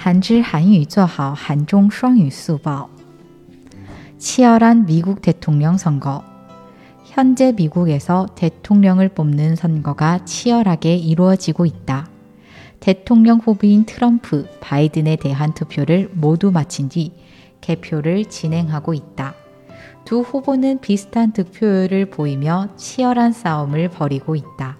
한질 한유 저하오 한종 双语 수보 치열한 미국 대통령 선거 현재 미국에서 대통령을 뽑는 선거가 치열하게 이루어지고 있다. 대통령 후보인 트럼프, 바이든에 대한 투표를 모두 마친 뒤 개표를 진행하고 있다. 두 후보는 비슷한 득표율을 보이며 치열한 싸움을 벌이고 있다.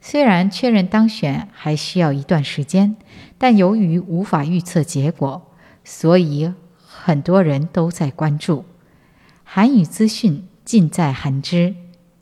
虽然确认当选还需要一段时间，但由于无法预测结果，所以很多人都在关注。韩语资讯尽在韩知。